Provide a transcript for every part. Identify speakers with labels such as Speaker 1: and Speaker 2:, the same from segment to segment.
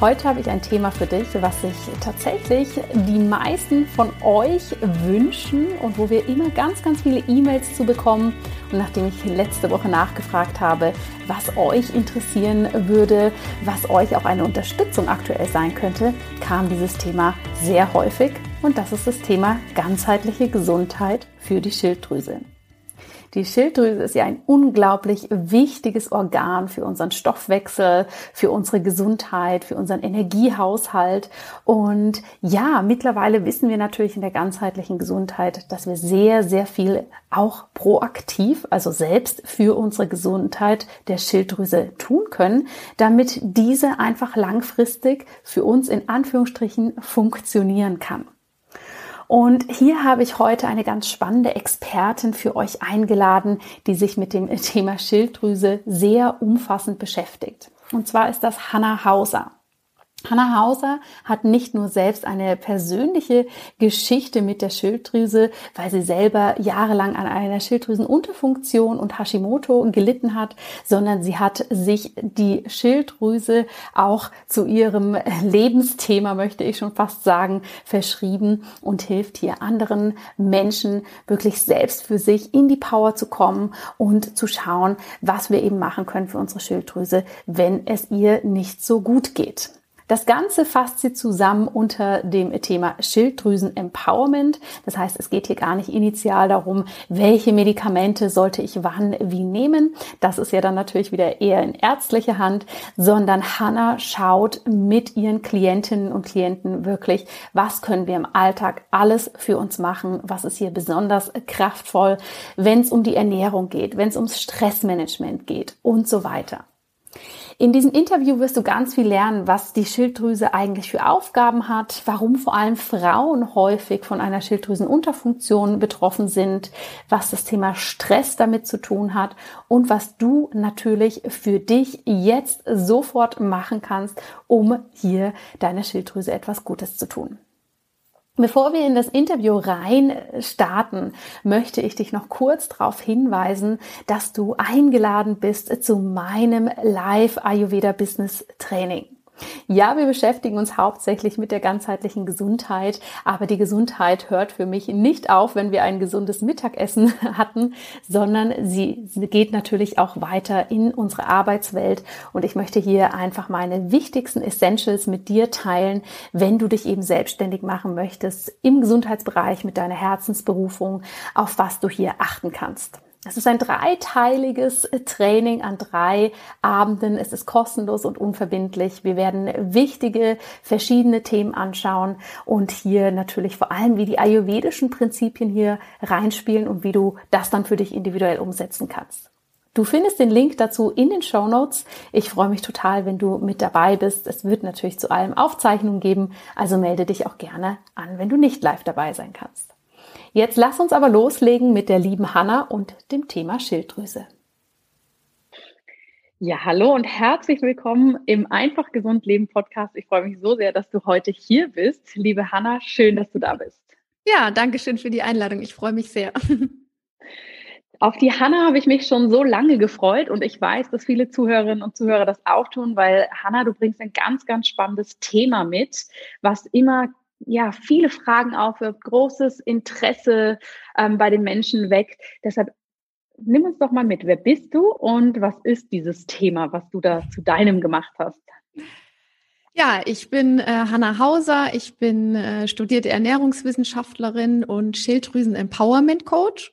Speaker 1: Heute habe ich ein Thema für dich, was sich tatsächlich die meisten von euch wünschen und wo wir immer ganz, ganz viele E-Mails zu bekommen. Und nachdem ich letzte Woche nachgefragt habe, was euch interessieren würde, was euch auch eine Unterstützung aktuell sein könnte, kam dieses Thema sehr häufig. Und das ist das Thema ganzheitliche Gesundheit für die Schilddrüse. Die Schilddrüse ist ja ein unglaublich wichtiges Organ für unseren Stoffwechsel, für unsere Gesundheit, für unseren Energiehaushalt. Und ja, mittlerweile wissen wir natürlich in der ganzheitlichen Gesundheit, dass wir sehr, sehr viel auch proaktiv, also selbst für unsere Gesundheit der Schilddrüse tun können, damit diese einfach langfristig für uns in Anführungsstrichen funktionieren kann. Und hier habe ich heute eine ganz spannende Expertin für euch eingeladen, die sich mit dem Thema Schilddrüse sehr umfassend beschäftigt. Und zwar ist das Hanna Hauser. Hannah Hauser hat nicht nur selbst eine persönliche Geschichte mit der Schilddrüse, weil sie selber jahrelang an einer Schilddrüsenunterfunktion und Hashimoto gelitten hat, sondern sie hat sich die Schilddrüse auch zu ihrem Lebensthema, möchte ich schon fast sagen, verschrieben und hilft hier anderen Menschen wirklich selbst für sich in die Power zu kommen und zu schauen, was wir eben machen können für unsere Schilddrüse, wenn es ihr nicht so gut geht. Das Ganze fasst sie zusammen unter dem Thema Schilddrüsen-Empowerment. Das heißt, es geht hier gar nicht initial darum, welche Medikamente sollte ich wann wie nehmen. Das ist ja dann natürlich wieder eher in ärztlicher Hand, sondern Hannah schaut mit ihren Klientinnen und Klienten wirklich, was können wir im Alltag alles für uns machen, was ist hier besonders kraftvoll, wenn es um die Ernährung geht, wenn es ums Stressmanagement geht und so weiter. In diesem Interview wirst du ganz viel lernen, was die Schilddrüse eigentlich für Aufgaben hat, warum vor allem Frauen häufig von einer Schilddrüsenunterfunktion betroffen sind, was das Thema Stress damit zu tun hat und was du natürlich für dich jetzt sofort machen kannst, um hier deiner Schilddrüse etwas Gutes zu tun. Bevor wir in das Interview rein starten, möchte ich dich noch kurz darauf hinweisen, dass du eingeladen bist zu meinem Live Ayurveda Business Training. Ja, wir beschäftigen uns hauptsächlich mit der ganzheitlichen Gesundheit, aber die Gesundheit hört für mich nicht auf, wenn wir ein gesundes Mittagessen hatten, sondern sie geht natürlich auch weiter in unsere Arbeitswelt und ich möchte hier einfach meine wichtigsten Essentials mit dir teilen, wenn du dich eben selbstständig machen möchtest im Gesundheitsbereich mit deiner Herzensberufung, auf was du hier achten kannst. Es ist ein dreiteiliges Training an drei Abenden. Es ist kostenlos und unverbindlich. Wir werden wichtige verschiedene Themen anschauen und hier natürlich vor allem, wie die ayurvedischen Prinzipien hier reinspielen und wie du das dann für dich individuell umsetzen kannst. Du findest den Link dazu in den Show Notes. Ich freue mich total, wenn du mit dabei bist. Es wird natürlich zu allem Aufzeichnungen geben, also melde dich auch gerne an, wenn du nicht live dabei sein kannst. Jetzt lass uns aber loslegen mit der lieben Hanna und dem Thema Schilddrüse.
Speaker 2: Ja, hallo und herzlich willkommen im Einfach Gesund Leben Podcast. Ich freue mich so sehr, dass du heute hier bist. Liebe Hanna, schön, dass du da bist.
Speaker 1: Ja, danke schön für die Einladung. Ich freue mich sehr.
Speaker 2: Auf die Hanna habe ich mich schon so lange gefreut und ich weiß, dass viele Zuhörerinnen und Zuhörer das auch tun, weil Hanna, du bringst ein ganz, ganz spannendes Thema mit, was immer ja, viele Fragen aufwirft, großes Interesse ähm, bei den Menschen weckt. Deshalb nimm uns doch mal mit. Wer bist du und was ist dieses Thema, was du da zu deinem gemacht hast?
Speaker 1: Ja, ich bin äh, Hanna Hauser. Ich bin äh, studierte Ernährungswissenschaftlerin und Schilddrüsen-Empowerment-Coach.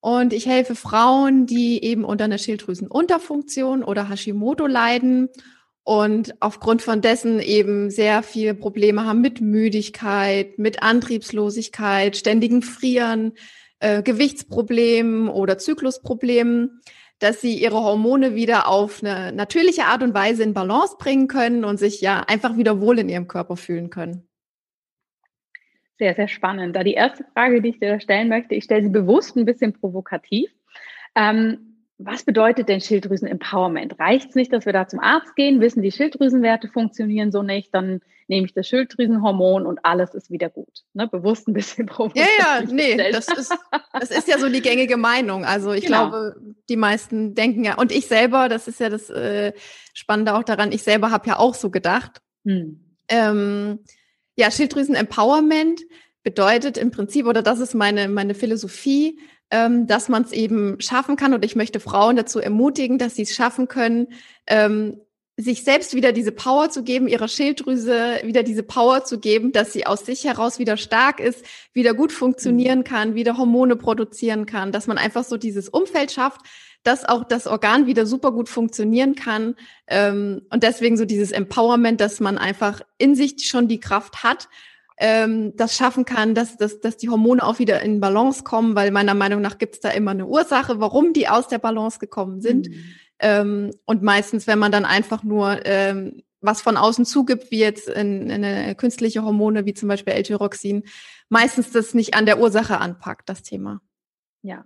Speaker 1: Und ich helfe Frauen, die eben unter einer Schilddrüsenunterfunktion oder Hashimoto leiden und aufgrund von dessen eben sehr viele Probleme haben mit Müdigkeit, mit Antriebslosigkeit, ständigen Frieren, äh, Gewichtsproblemen oder Zyklusproblemen, dass sie ihre Hormone wieder auf eine natürliche Art und Weise in Balance bringen können und sich ja einfach wieder wohl in ihrem Körper fühlen können.
Speaker 2: Sehr, sehr spannend. Da die erste Frage, die ich dir stellen möchte, ich stelle sie bewusst ein bisschen provokativ. Ähm, was bedeutet denn Schilddrüsen-Empowerment? Reicht es nicht, dass wir da zum Arzt gehen, wissen, die Schilddrüsenwerte funktionieren so nicht, dann nehme ich das Schilddrüsenhormon und alles ist wieder gut. Ne? Bewusst ein bisschen
Speaker 3: provoziert. Ja, ja, nee, das ist, das ist ja so die gängige Meinung. Also ich genau. glaube, die meisten denken ja, und ich selber, das ist ja das äh, Spannende auch daran, ich selber habe ja auch so gedacht. Hm. Ähm, ja, Schilddrüsen-Empowerment bedeutet im Prinzip, oder das ist meine, meine Philosophie, ähm, dass man es eben schaffen kann. Und ich möchte Frauen dazu ermutigen, dass sie es schaffen können, ähm, sich selbst wieder diese Power zu geben, ihrer Schilddrüse wieder diese Power zu geben, dass sie aus sich heraus wieder stark ist, wieder gut funktionieren mhm. kann, wieder Hormone produzieren kann, dass man einfach so dieses Umfeld schafft, dass auch das Organ wieder super gut funktionieren kann. Ähm, und deswegen so dieses Empowerment, dass man einfach in sich schon die Kraft hat ähm, das schaffen kann, dass, dass, dass die Hormone auch wieder in Balance kommen, weil meiner Meinung nach gibt es da immer eine Ursache, warum die aus der Balance gekommen sind. Mhm. Ähm, und meistens, wenn man dann einfach nur ähm, was von außen zugibt, wie jetzt in, in eine künstliche Hormone, wie zum Beispiel L-Tyroxin, meistens das nicht an der Ursache anpackt, das Thema.
Speaker 2: Ja,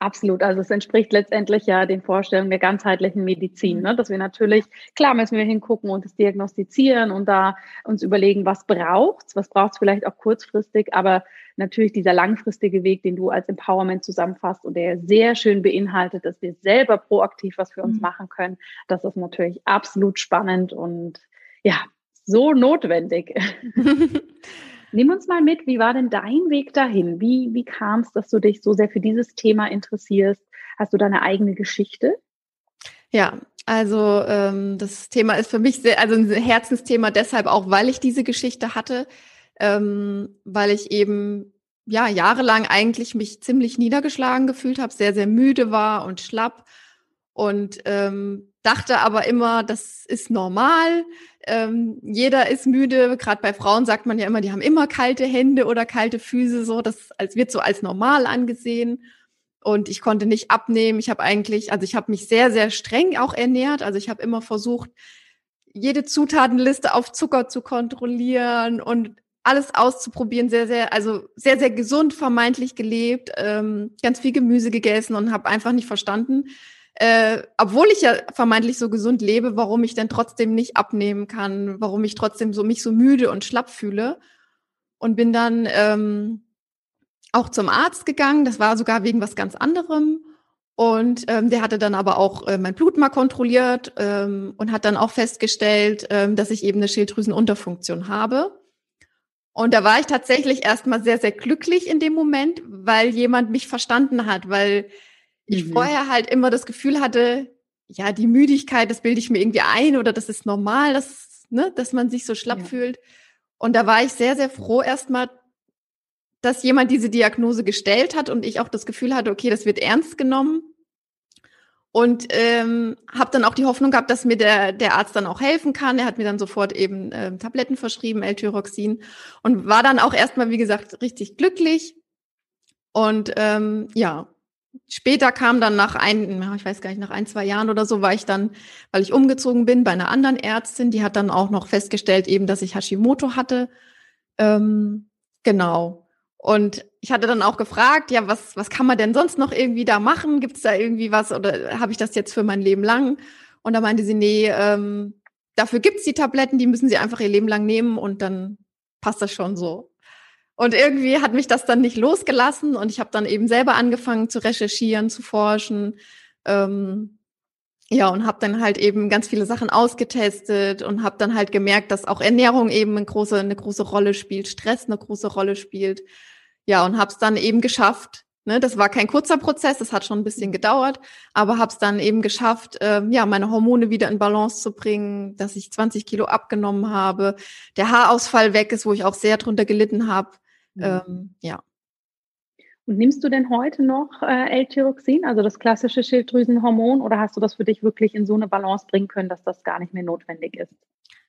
Speaker 2: Absolut. Also es entspricht letztendlich ja den Vorstellungen der ganzheitlichen Medizin, mhm. ne? dass wir natürlich, klar müssen wir hingucken und es diagnostizieren und da uns überlegen, was braucht's, was braucht's vielleicht auch kurzfristig, aber natürlich dieser langfristige Weg, den du als Empowerment zusammenfasst und der sehr schön beinhaltet, dass wir selber proaktiv was für uns mhm. machen können, das ist natürlich absolut spannend und ja, so notwendig. Nimm uns mal mit, wie war denn dein Weg dahin? Wie, wie kam es, dass du dich so sehr für dieses Thema interessierst? Hast du deine eigene Geschichte?
Speaker 3: Ja, also ähm, das Thema ist für mich sehr, also ein Herzensthema deshalb auch, weil ich diese Geschichte hatte, ähm, weil ich eben ja jahrelang eigentlich mich ziemlich niedergeschlagen gefühlt habe, sehr sehr müde war und schlapp und ähm, dachte aber immer, das ist normal. Ähm, jeder ist müde. Gerade bei Frauen sagt man ja immer, die haben immer kalte Hände oder kalte Füße. So, das als wird so als normal angesehen. Und ich konnte nicht abnehmen. Ich habe eigentlich, also ich habe mich sehr, sehr streng auch ernährt. Also ich habe immer versucht, jede Zutatenliste auf Zucker zu kontrollieren und alles auszuprobieren, sehr, sehr, also sehr, sehr gesund vermeintlich gelebt, ähm, ganz viel Gemüse gegessen und habe einfach nicht verstanden, äh, obwohl ich ja vermeintlich so gesund lebe, warum ich denn trotzdem nicht abnehmen kann, warum ich trotzdem so mich so müde und schlapp fühle. Und bin dann ähm, auch zum Arzt gegangen. Das war sogar wegen was ganz anderem. Und ähm, der hatte dann aber auch äh, mein Blut mal kontrolliert ähm, und hat dann auch festgestellt, ähm, dass ich eben eine Schilddrüsenunterfunktion habe. Und da war ich tatsächlich erstmal sehr, sehr glücklich in dem Moment, weil jemand mich verstanden hat, weil ich mhm. vorher halt immer das Gefühl hatte, ja, die Müdigkeit, das bilde ich mir irgendwie ein oder das ist normal, dass, ne, dass man sich so schlapp ja. fühlt. Und da war ich sehr, sehr froh erstmal, dass jemand diese Diagnose gestellt hat und ich auch das Gefühl hatte, okay, das wird ernst genommen. Und ähm, habe dann auch die Hoffnung gehabt, dass mir der, der Arzt dann auch helfen kann. Er hat mir dann sofort eben ähm, Tabletten verschrieben, L-Tyroxin. Und war dann auch erstmal, wie gesagt, richtig glücklich. Und ähm, ja, Später kam dann nach ein, ich weiß gar nicht, nach ein, zwei Jahren oder so war ich dann, weil ich umgezogen bin bei einer anderen Ärztin, die hat dann auch noch festgestellt eben, dass ich Hashimoto hatte. Ähm, genau. Und ich hatte dann auch gefragt, ja, was, was kann man denn sonst noch irgendwie da machen? Gibt es da irgendwie was oder habe ich das jetzt für mein Leben lang? Und da meinte sie, nee, ähm, dafür gibt's die Tabletten, die müssen sie einfach ihr Leben lang nehmen und dann passt das schon so. Und irgendwie hat mich das dann nicht losgelassen und ich habe dann eben selber angefangen zu recherchieren, zu forschen. Ähm, ja, und habe dann halt eben ganz viele Sachen ausgetestet und habe dann halt gemerkt, dass auch Ernährung eben eine große, eine große Rolle spielt, Stress eine große Rolle spielt. Ja, und habe es dann eben geschafft. Ne, das war kein kurzer Prozess, das hat schon ein bisschen gedauert, aber habe es dann eben geschafft, äh, ja, meine Hormone wieder in Balance zu bringen, dass ich 20 Kilo abgenommen habe, der Haarausfall weg ist, wo ich auch sehr drunter gelitten habe. Mhm. Ähm, ja.
Speaker 2: Und nimmst du denn heute noch äh, L-Tyroxin, also das klassische Schilddrüsenhormon, oder hast du das für dich wirklich in so eine Balance bringen können, dass das gar nicht mehr notwendig ist?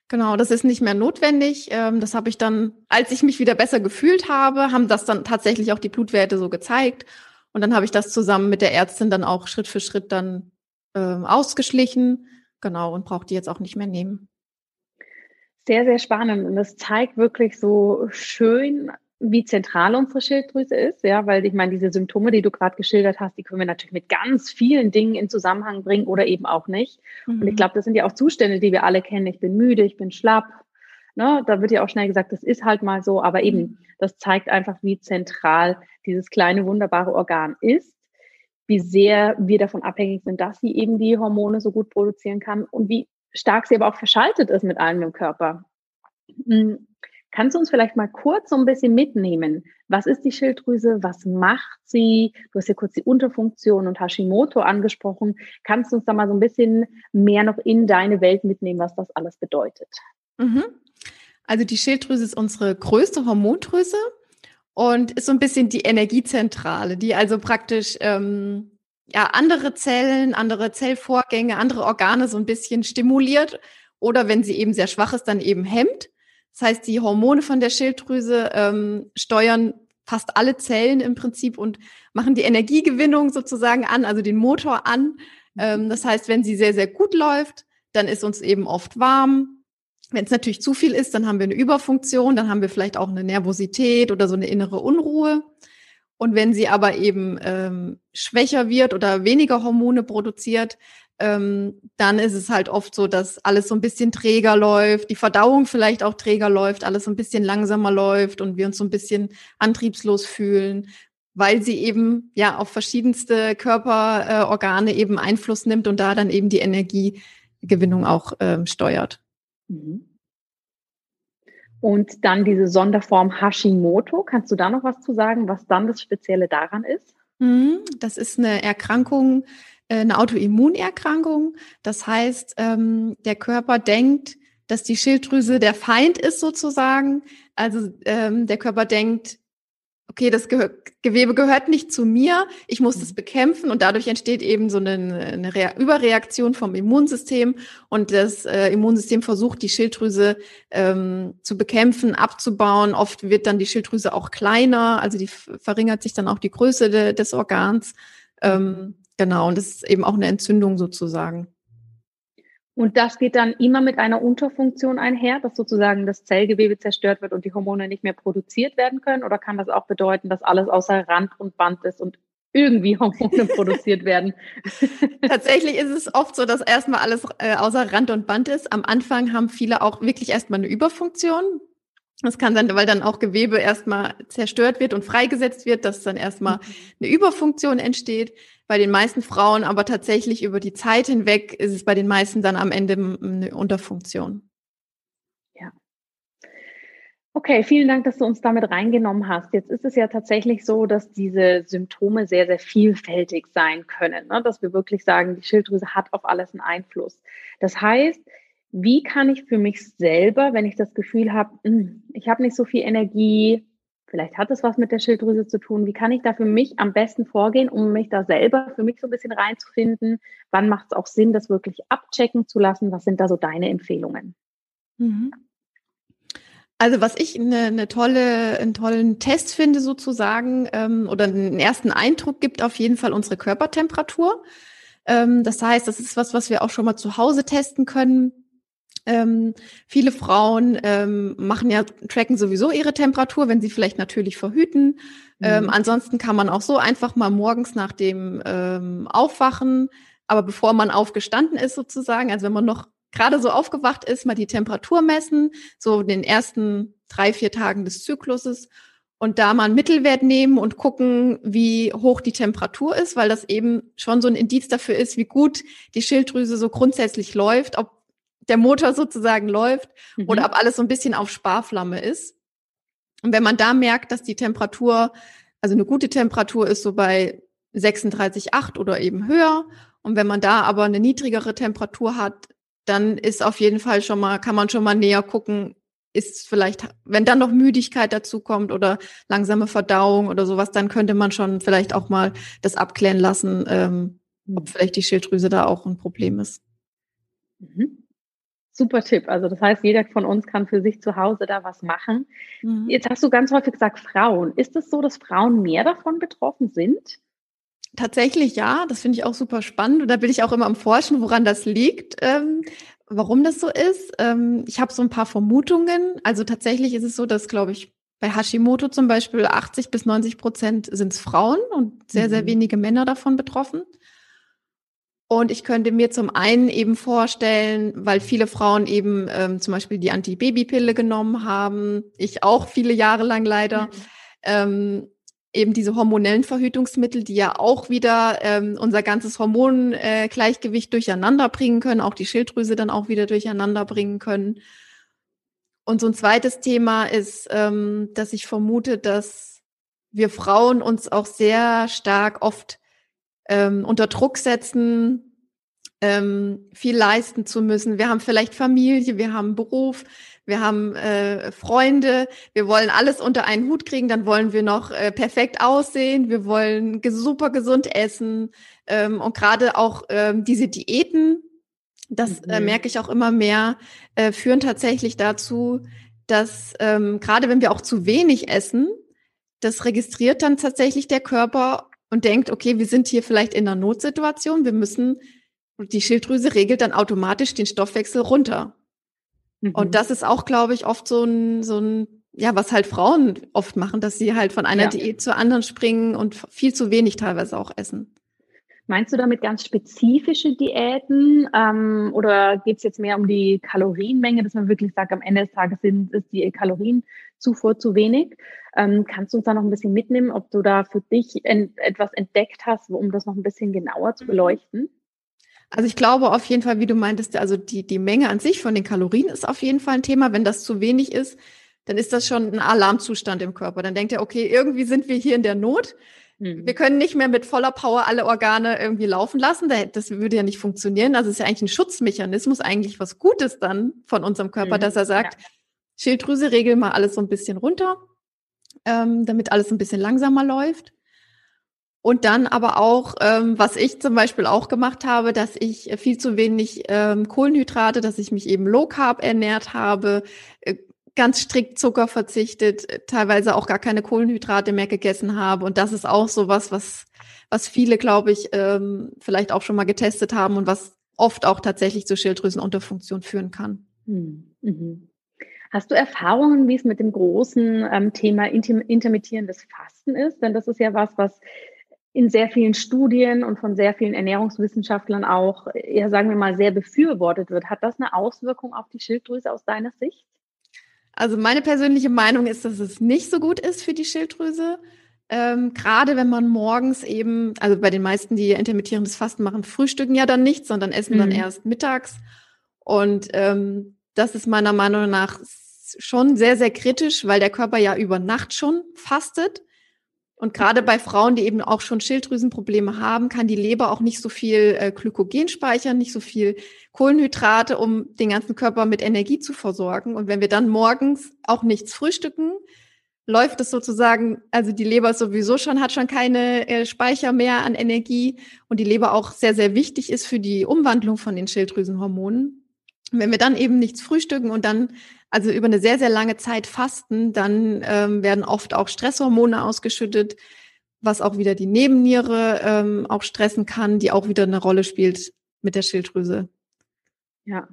Speaker 3: Genau, das ist nicht mehr notwendig. Ähm, das habe ich dann, als ich mich wieder besser gefühlt habe, haben das dann tatsächlich auch die Blutwerte so gezeigt. Und dann habe ich das zusammen mit der Ärztin dann auch Schritt für Schritt dann äh, ausgeschlichen. Genau, und brauche die jetzt auch nicht mehr nehmen.
Speaker 2: Sehr, sehr spannend. Und das zeigt wirklich so schön, wie zentral unsere Schilddrüse ist, ja, weil ich meine, diese Symptome, die du gerade geschildert hast, die können wir natürlich mit ganz vielen Dingen in Zusammenhang bringen oder eben auch nicht. Mhm. Und ich mhm. glaube, das sind ja auch Zustände, die wir alle kennen. Ich bin müde, ich bin schlapp. Ne? Da wird ja auch schnell gesagt, das ist halt mal so, aber eben, mhm. das zeigt einfach, wie zentral dieses kleine, wunderbare Organ ist, wie sehr wir davon abhängig sind, dass sie eben die Hormone so gut produzieren kann und wie stark sie aber auch verschaltet ist mit allem im Körper. Hm, Kannst du uns vielleicht mal kurz so ein bisschen mitnehmen? Was ist die Schilddrüse? Was macht sie? Du hast ja kurz die Unterfunktion und Hashimoto angesprochen. Kannst du uns da mal so ein bisschen mehr noch in deine Welt mitnehmen, was das alles bedeutet?
Speaker 3: Mhm. Also die Schilddrüse ist unsere größte Hormondrüse und ist so ein bisschen die Energiezentrale, die also praktisch ähm, ja andere Zellen, andere Zellvorgänge, andere Organe so ein bisschen stimuliert oder wenn sie eben sehr schwach ist, dann eben hemmt. Das heißt, die Hormone von der Schilddrüse ähm, steuern fast alle Zellen im Prinzip und machen die Energiegewinnung sozusagen an, also den Motor an. Ähm, das heißt, wenn sie sehr, sehr gut läuft, dann ist uns eben oft warm. Wenn es natürlich zu viel ist, dann haben wir eine Überfunktion, dann haben wir vielleicht auch eine Nervosität oder so eine innere Unruhe. Und wenn sie aber eben ähm, schwächer wird oder weniger Hormone produziert, ähm, dann ist es halt oft so, dass alles so ein bisschen träger läuft, die Verdauung vielleicht auch träger läuft, alles so ein bisschen langsamer läuft und wir uns so ein bisschen antriebslos fühlen, weil sie eben ja auf verschiedenste Körperorgane äh, eben Einfluss nimmt und da dann eben die Energiegewinnung auch ähm, steuert. Mhm.
Speaker 2: Und dann diese Sonderform Hashimoto. Kannst du da noch was zu sagen, was dann das Spezielle daran ist?
Speaker 3: Mhm, das ist eine Erkrankung, eine Autoimmunerkrankung. Das heißt, ähm, der Körper denkt, dass die Schilddrüse der Feind ist sozusagen. Also ähm, der Körper denkt, okay, das Ge Gewebe gehört nicht zu mir, ich muss das mhm. bekämpfen und dadurch entsteht eben so eine, eine Re Überreaktion vom Immunsystem und das äh, Immunsystem versucht, die Schilddrüse ähm, zu bekämpfen, abzubauen. Oft wird dann die Schilddrüse auch kleiner, also die verringert sich dann auch die Größe de des Organs. Ähm, mhm. Genau, und das ist eben auch eine Entzündung sozusagen.
Speaker 2: Und das geht dann immer mit einer Unterfunktion einher, dass sozusagen das Zellgewebe zerstört wird und die Hormone nicht mehr produziert werden können? Oder kann das auch bedeuten, dass alles außer Rand und Band ist und irgendwie Hormone produziert werden?
Speaker 3: Tatsächlich ist es oft so, dass erstmal alles äh, außer Rand und Band ist. Am Anfang haben viele auch wirklich erstmal eine Überfunktion. Das kann sein, weil dann auch Gewebe erstmal zerstört wird und freigesetzt wird, dass dann erstmal mhm. eine Überfunktion entsteht. Bei den meisten Frauen aber tatsächlich über die Zeit hinweg ist es bei den meisten dann am Ende eine Unterfunktion.
Speaker 2: Ja. Okay, vielen Dank, dass du uns damit reingenommen hast. Jetzt ist es ja tatsächlich so, dass diese Symptome sehr, sehr vielfältig sein können, ne? dass wir wirklich sagen, die Schilddrüse hat auf alles einen Einfluss. Das heißt, wie kann ich für mich selber, wenn ich das Gefühl habe, hm, ich habe nicht so viel Energie, vielleicht hat es was mit der Schilddrüse zu tun, wie kann ich da für mich am besten vorgehen, um mich da selber für mich so ein bisschen reinzufinden? Wann macht es auch Sinn, das wirklich abchecken zu lassen? Was sind da so deine Empfehlungen? Mhm.
Speaker 3: Also was ich eine, eine tolle, einen tollen Test finde sozusagen ähm, oder einen ersten Eindruck gibt auf jeden Fall unsere Körpertemperatur. Ähm, das heißt, das ist was, was wir auch schon mal zu Hause testen können. Ähm, viele Frauen ähm, machen ja, tracken sowieso ihre Temperatur, wenn sie vielleicht natürlich verhüten. Ähm, mhm. Ähm, ansonsten kann man auch so einfach mal morgens nach dem ähm, Aufwachen, aber bevor man aufgestanden ist sozusagen, also wenn man noch gerade so aufgewacht ist, mal die Temperatur messen, so in den ersten drei, vier Tagen des Zykluses und da mal einen Mittelwert nehmen und gucken, wie hoch die Temperatur ist, weil das eben schon so ein Indiz dafür ist, wie gut die Schilddrüse so grundsätzlich läuft, ob der Motor sozusagen läuft mhm. oder ob alles so ein bisschen auf Sparflamme ist. Und wenn man da merkt, dass die Temperatur, also eine gute Temperatur ist so bei 36,8 oder eben höher. Und wenn man da aber eine niedrigere Temperatur hat, dann ist auf jeden Fall schon mal, kann man schon mal näher gucken, ist vielleicht, wenn dann noch Müdigkeit dazu kommt oder langsame Verdauung oder sowas, dann könnte man schon vielleicht auch mal das abklären lassen, ähm, ob mhm. vielleicht die Schilddrüse da auch ein Problem ist.
Speaker 2: Mhm. Super Tipp. Also das heißt, jeder von uns kann für sich zu Hause da was machen. Mhm. Jetzt hast du ganz häufig gesagt Frauen. Ist es so, dass Frauen mehr davon betroffen sind?
Speaker 3: Tatsächlich ja, das finde ich auch super spannend und da bin ich auch immer am Forschen, woran das liegt, ähm, warum das so ist. Ähm, ich habe so ein paar Vermutungen. Also tatsächlich ist es so, dass, glaube ich, Bei Hashimoto zum Beispiel 80 bis 90 Prozent sind es Frauen und sehr, sehr mhm. wenige Männer davon betroffen. Und ich könnte mir zum einen eben vorstellen, weil viele Frauen eben ähm, zum Beispiel die Antibabypille genommen haben, ich auch viele Jahre lang leider, mhm. ähm, eben diese hormonellen Verhütungsmittel, die ja auch wieder ähm, unser ganzes Hormongleichgewicht äh, durcheinander bringen können, auch die Schilddrüse dann auch wieder durcheinander bringen können. Und so ein zweites Thema ist, ähm, dass ich vermute, dass wir Frauen uns auch sehr stark oft ähm, unter Druck setzen, ähm, viel leisten zu müssen. Wir haben vielleicht Familie, wir haben Beruf, wir haben äh, Freunde, wir wollen alles unter einen Hut kriegen, dann wollen wir noch äh, perfekt aussehen, wir wollen super gesund essen ähm, und gerade auch ähm, diese Diäten, das äh, mhm. äh, merke ich auch immer mehr, äh, führen tatsächlich dazu, dass ähm, gerade wenn wir auch zu wenig essen, das registriert dann tatsächlich der Körper und denkt, okay, wir sind hier vielleicht in einer Notsituation, wir müssen, die Schilddrüse regelt dann automatisch den Stoffwechsel runter. Mhm. Und das ist auch, glaube ich, oft so ein, so ein, ja, was halt Frauen oft machen, dass sie halt von einer ja. Diät zur anderen springen und viel zu wenig teilweise auch essen.
Speaker 2: Meinst du damit ganz spezifische Diäten ähm, oder geht es jetzt mehr um die Kalorienmenge, dass man wirklich sagt, am Ende des Tages sind, ist die Kalorienzufuhr zu wenig? Ähm, kannst du uns da noch ein bisschen mitnehmen, ob du da für dich ent etwas entdeckt hast, um das noch ein bisschen genauer zu mhm. beleuchten?
Speaker 3: Also ich glaube auf jeden Fall, wie du meintest, also die, die Menge an sich von den Kalorien ist auf jeden Fall ein Thema. Wenn das zu wenig ist, dann ist das schon ein Alarmzustand im Körper. Dann denkt er, okay, irgendwie sind wir hier in der Not. Mhm. Wir können nicht mehr mit voller Power alle Organe irgendwie laufen lassen. Das würde ja nicht funktionieren. Also es ist ja eigentlich ein Schutzmechanismus, eigentlich was Gutes dann von unserem Körper, mhm. dass er sagt, ja. Schilddrüse, regel mal alles so ein bisschen runter, ähm, damit alles ein bisschen langsamer läuft. Und dann aber auch, ähm, was ich zum Beispiel auch gemacht habe, dass ich viel zu wenig ähm, Kohlenhydrate, dass ich mich eben low carb ernährt habe, äh, ganz strikt Zucker verzichtet, äh, teilweise auch gar keine Kohlenhydrate mehr gegessen habe. Und das ist auch so was, was, viele, glaube ich, ähm, vielleicht auch schon mal getestet haben und was oft auch tatsächlich zu Schilddrüsenunterfunktion führen kann. Hm,
Speaker 2: mhm. Hast du Erfahrungen, wie es mit dem großen ähm, Thema intermittierendes Fasten ist? Denn das ist ja was, was in sehr vielen Studien und von sehr vielen Ernährungswissenschaftlern auch, ja, sagen wir mal, sehr befürwortet wird. Hat das eine Auswirkung auf die Schilddrüse aus deiner Sicht?
Speaker 3: Also meine persönliche Meinung ist, dass es nicht so gut ist für die Schilddrüse. Ähm, Gerade wenn man morgens eben, also bei den meisten, die intermittierendes Fasten machen, frühstücken ja dann nichts, sondern essen mhm. dann erst mittags. Und ähm, das ist meiner Meinung nach schon sehr, sehr kritisch, weil der Körper ja über Nacht schon fastet. Und gerade bei Frauen, die eben auch schon Schilddrüsenprobleme haben, kann die Leber auch nicht so viel äh, Glykogen speichern, nicht so viel Kohlenhydrate, um den ganzen Körper mit Energie zu versorgen. Und wenn wir dann morgens auch nichts frühstücken, läuft es sozusagen, also die Leber sowieso schon, hat schon keine äh, Speicher mehr an Energie und die Leber auch sehr, sehr wichtig ist für die Umwandlung von den Schilddrüsenhormonen. wenn wir dann eben nichts frühstücken und dann also über eine sehr, sehr lange Zeit fasten, dann ähm, werden oft auch Stresshormone ausgeschüttet, was auch wieder die Nebenniere ähm, auch stressen kann, die auch wieder eine Rolle spielt mit der Schilddrüse.
Speaker 2: Ja.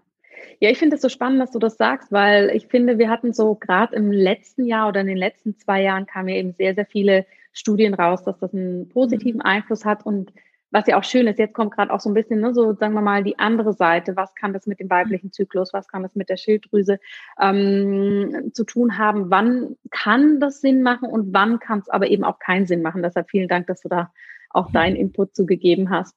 Speaker 2: Ja, ich finde es so spannend, dass du das sagst, weil ich finde, wir hatten so gerade im letzten Jahr oder in den letzten zwei Jahren kamen ja eben sehr, sehr viele Studien raus, dass das einen positiven mhm. Einfluss hat und was ja auch schön ist, jetzt kommt gerade auch so ein bisschen, ne, so sagen wir mal, die andere Seite. Was kann das mit dem weiblichen Zyklus, was kann das mit der Schilddrüse ähm, zu tun haben? Wann kann das Sinn machen und wann kann es aber eben auch keinen Sinn machen? Deshalb vielen Dank, dass du da auch deinen Input zugegeben hast.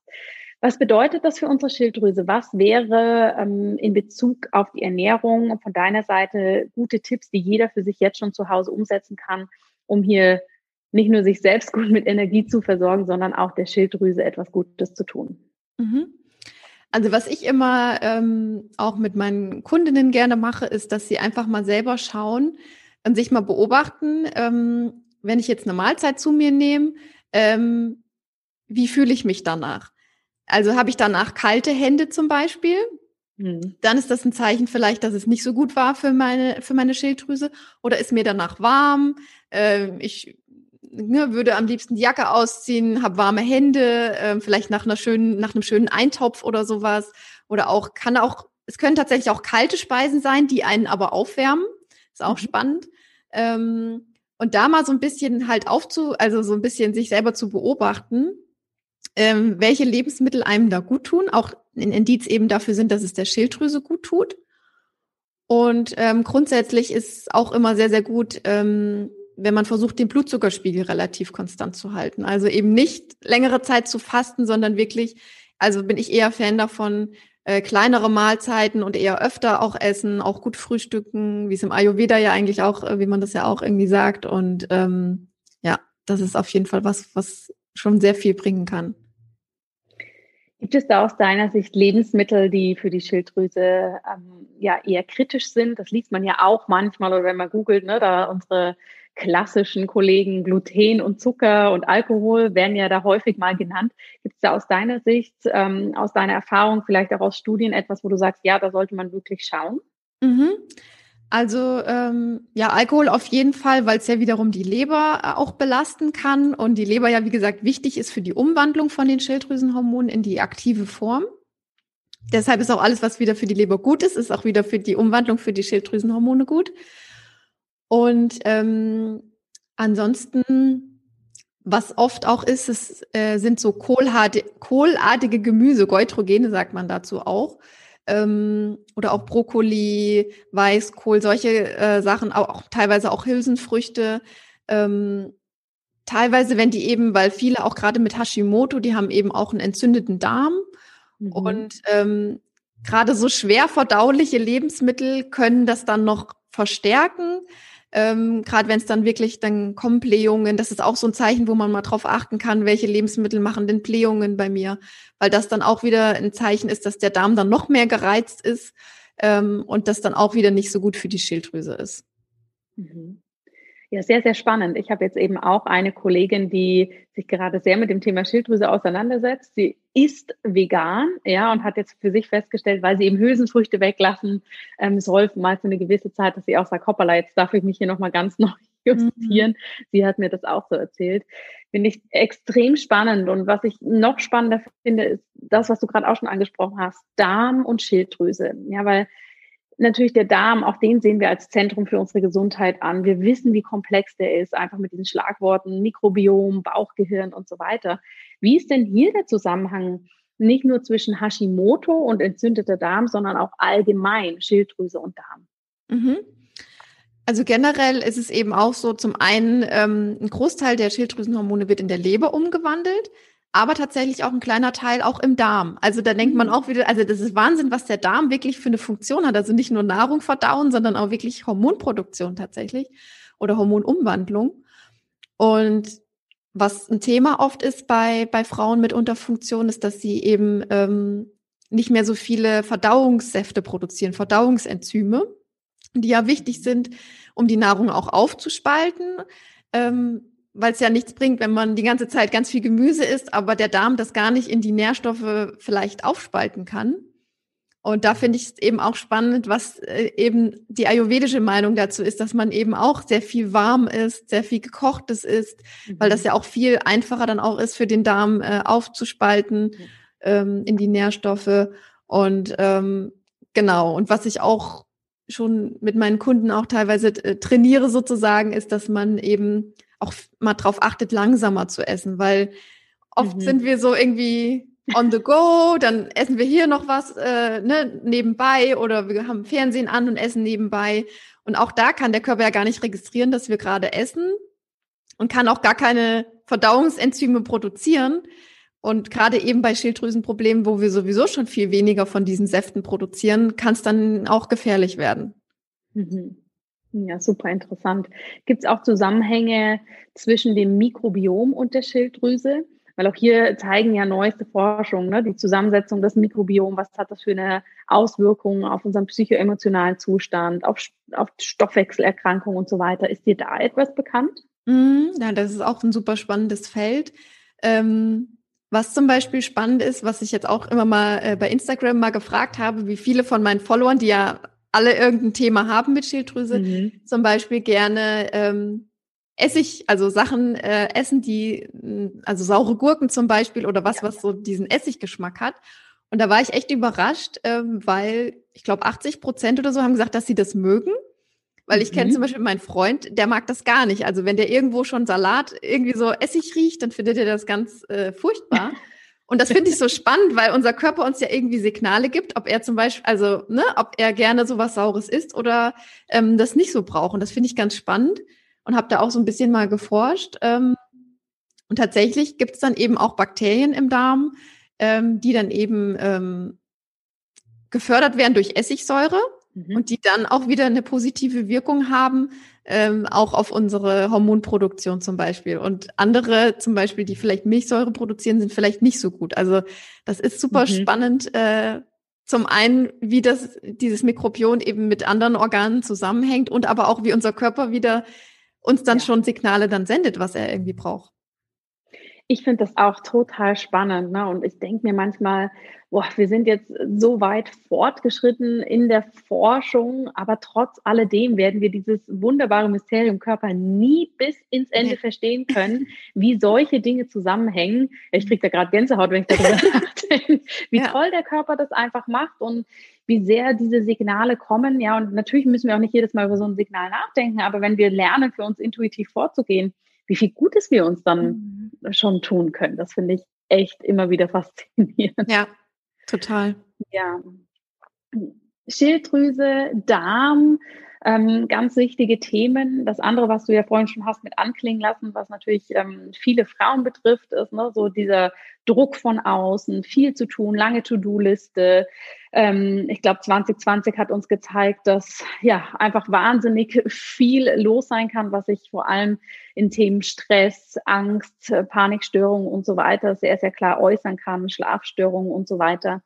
Speaker 2: Was bedeutet das für unsere Schilddrüse? Was wäre ähm, in Bezug auf die Ernährung von deiner Seite gute Tipps, die jeder für sich jetzt schon zu Hause umsetzen kann, um hier nicht nur sich selbst gut mit Energie zu versorgen, sondern auch der Schilddrüse etwas Gutes zu tun.
Speaker 3: Mhm. Also was ich immer ähm, auch mit meinen Kundinnen gerne mache, ist, dass sie einfach mal selber schauen und sich mal beobachten, ähm, wenn ich jetzt eine Mahlzeit zu mir nehme, ähm, wie fühle ich mich danach? Also habe ich danach kalte Hände zum Beispiel, hm. dann ist das ein Zeichen vielleicht, dass es nicht so gut war für meine, für meine Schilddrüse. Oder ist mir danach warm? Äh, ich ne, würde am liebsten die Jacke ausziehen, habe warme Hände, äh, vielleicht nach einer schönen, nach einem schönen Eintopf oder sowas. Oder auch, kann auch, es können tatsächlich auch kalte Speisen sein, die einen aber aufwärmen. Ist auch mhm. spannend. Ähm, Und da mal so ein bisschen halt aufzu, also so ein bisschen sich selber zu beobachten, ähm, welche Lebensmittel einem da gut tun, auch ein Indiz eben dafür sind, dass es der Schilddrüse gut tut. Und ähm, grundsätzlich ist auch immer sehr, sehr gut, ähm, wenn man versucht, den Blutzuckerspiegel relativ konstant zu halten. Also eben nicht längere Zeit zu fasten, sondern wirklich, also bin ich eher Fan davon, äh, kleinere Mahlzeiten und eher öfter auch essen, auch gut frühstücken, wie es im Ayurveda ja eigentlich auch, äh, wie man das ja auch irgendwie sagt. Und ähm, ja, das ist auf jeden Fall was, was schon sehr viel bringen kann.
Speaker 2: Gibt es da aus deiner Sicht Lebensmittel, die für die Schilddrüse ähm, ja eher kritisch sind? Das liest man ja auch manchmal oder wenn man googelt, ne, da unsere klassischen Kollegen Gluten und Zucker und Alkohol werden ja da häufig mal genannt. Gibt es da aus deiner Sicht, ähm, aus deiner Erfahrung, vielleicht auch aus Studien etwas, wo du sagst, ja, da sollte man wirklich schauen?
Speaker 3: Mhm. Also ähm, ja, Alkohol auf jeden Fall, weil es ja wiederum die Leber äh, auch belasten kann und die Leber ja, wie gesagt, wichtig ist für die Umwandlung von den Schilddrüsenhormonen in die aktive Form. Deshalb ist auch alles, was wieder für die Leber gut ist, ist auch wieder für die Umwandlung für die Schilddrüsenhormone gut. Und ähm, ansonsten, was oft auch ist, es äh, sind so kohlartige, kohlartige Gemüse, Goitrogene sagt man dazu auch ähm, oder auch Brokkoli, Weißkohl, solche äh, Sachen, auch, auch, teilweise auch Hülsenfrüchte. Ähm, teilweise, wenn die eben, weil viele auch gerade mit Hashimoto, die haben eben auch einen entzündeten Darm mhm. und ähm, gerade so schwer verdauliche Lebensmittel können das dann noch verstärken. Ähm, Gerade wenn es dann wirklich, dann kommen Blähungen, das ist auch so ein Zeichen, wo man mal drauf achten kann, welche Lebensmittel machen denn Blähungen bei mir, weil das dann auch wieder ein Zeichen ist, dass der Darm dann noch mehr gereizt ist ähm, und das dann auch wieder nicht so gut für die Schilddrüse ist.
Speaker 2: Mhm. Ja, sehr, sehr spannend. Ich habe jetzt eben auch eine Kollegin, die sich gerade sehr mit dem Thema Schilddrüse auseinandersetzt. Sie ist vegan, ja, und hat jetzt für sich festgestellt, weil sie eben Hülsenfrüchte weglassen ähm, soll, mal für eine gewisse Zeit, dass sie auch sagt, hoppala, jetzt darf ich mich hier nochmal ganz neu justieren. Mhm. Sie hat mir das auch so erzählt. Finde ich extrem spannend. Und was ich noch spannender finde, ist das, was du gerade auch schon angesprochen hast, Darm und Schilddrüse. Ja, weil natürlich der Darm, auch den sehen wir als Zentrum für unsere Gesundheit an. Wir wissen, wie komplex der ist, einfach mit diesen Schlagworten Mikrobiom, Bauchgehirn und so weiter. Wie ist denn hier der Zusammenhang nicht nur zwischen Hashimoto und entzündeter Darm, sondern auch allgemein Schilddrüse und Darm?
Speaker 3: Mhm. Also generell ist es eben auch so, zum einen, ähm, ein Großteil der Schilddrüsenhormone wird in der Leber umgewandelt aber tatsächlich auch ein kleiner Teil auch im Darm. Also da denkt man mhm. auch wieder, also das ist Wahnsinn, was der Darm wirklich für eine Funktion hat. Also nicht nur Nahrung verdauen, sondern auch wirklich Hormonproduktion tatsächlich oder Hormonumwandlung. Und was ein Thema oft ist bei, bei Frauen mit Unterfunktion, ist, dass sie eben ähm, nicht mehr so viele Verdauungssäfte produzieren, Verdauungsenzyme, die ja wichtig sind, um die Nahrung auch aufzuspalten. Ähm, weil es ja nichts bringt, wenn man die ganze Zeit ganz viel Gemüse isst, aber der Darm das gar nicht in die Nährstoffe vielleicht aufspalten kann. Und da finde ich es eben auch spannend, was äh, eben die ayurvedische Meinung dazu ist, dass man eben auch sehr viel warm ist, sehr viel gekochtes isst, mhm. weil das mhm. ja auch viel einfacher dann auch ist für den Darm äh, aufzuspalten mhm. ähm, in die Nährstoffe. Und ähm, genau, und was ich auch schon mit meinen Kunden auch teilweise äh, trainiere sozusagen, ist, dass man eben auch mal drauf achtet, langsamer zu essen, weil oft mhm. sind wir so irgendwie on the go, dann essen wir hier noch was äh, ne, nebenbei oder wir haben Fernsehen an und essen nebenbei. Und auch da kann der Körper ja gar nicht registrieren, dass wir gerade essen und kann auch gar keine Verdauungsenzyme produzieren. Und gerade eben bei Schilddrüsenproblemen, wo wir sowieso schon viel weniger von diesen Säften produzieren, kann es dann auch gefährlich werden.
Speaker 2: Mhm. Ja, super interessant. Gibt es auch Zusammenhänge zwischen dem Mikrobiom und der Schilddrüse? Weil auch hier zeigen ja neueste Forschungen, ne, die Zusammensetzung des Mikrobioms, was hat das für eine Auswirkung auf unseren psychoemotionalen Zustand, auf, auf Stoffwechselerkrankungen und so weiter. Ist dir da etwas bekannt?
Speaker 3: Mm, ja, das ist auch ein super spannendes Feld. Ähm, was zum Beispiel spannend ist, was ich jetzt auch immer mal äh, bei Instagram mal gefragt habe, wie viele von meinen Followern, die ja alle irgendein Thema haben mit Schilddrüse, mhm. zum Beispiel gerne ähm, Essig, also Sachen äh, essen, die, also saure Gurken zum Beispiel oder was, was so diesen Essiggeschmack hat. Und da war ich echt überrascht, ähm, weil ich glaube 80 Prozent oder so haben gesagt, dass sie das mögen, Weil ich kenne mhm. zum Beispiel meinen Freund, der mag das gar nicht. Also wenn der irgendwo schon Salat irgendwie so Essig riecht, dann findet er das ganz äh, furchtbar. Und das finde ich so spannend, weil unser Körper uns ja irgendwie Signale gibt, ob er zum Beispiel, also, ne, ob er gerne sowas Saures isst oder ähm, das nicht so braucht. Und das finde ich ganz spannend und habe da auch so ein bisschen mal geforscht. Ähm, und tatsächlich gibt es dann eben auch Bakterien im Darm, ähm, die dann eben ähm, gefördert werden durch Essigsäure mhm. und die dann auch wieder eine positive Wirkung haben, ähm, auch auf unsere Hormonproduktion zum Beispiel. Und andere zum Beispiel, die vielleicht Milchsäure produzieren, sind vielleicht nicht so gut. Also das ist super mhm. spannend. Äh, zum einen, wie das, dieses Mikrobiom eben mit anderen Organen zusammenhängt und aber auch, wie unser Körper wieder uns dann ja. schon Signale dann sendet, was er irgendwie braucht.
Speaker 2: Ich finde das auch total spannend. Ne? Und ich denke mir manchmal, boah, wir sind jetzt so weit fortgeschritten in der Forschung, aber trotz alledem werden wir dieses wunderbare Mysterium Körper nie bis ins Ende verstehen können, wie solche Dinge zusammenhängen. Ich kriege da gerade Gänsehaut, wenn ich darüber nachdenke, wie ja. toll der Körper das einfach macht und wie sehr diese Signale kommen. Ja, und natürlich müssen wir auch nicht jedes Mal über so ein Signal nachdenken, aber wenn wir lernen, für uns intuitiv vorzugehen, wie viel Gutes wir uns dann mhm. Schon tun können, das finde ich echt immer wieder faszinierend.
Speaker 3: Ja, Total.
Speaker 2: Ja. Schilddrüse, Darm, ähm, ganz wichtige Themen. Das andere, was du ja vorhin schon hast mit anklingen lassen, was natürlich ähm, viele Frauen betrifft, ist ne, so dieser Druck von außen, viel zu tun, lange To-Do-Liste. Ähm, ich glaube, 2020 hat uns gezeigt, dass ja einfach wahnsinnig viel los sein kann, was sich vor allem in Themen Stress, Angst, Panikstörungen und so weiter sehr, sehr klar äußern kann, Schlafstörungen und so weiter.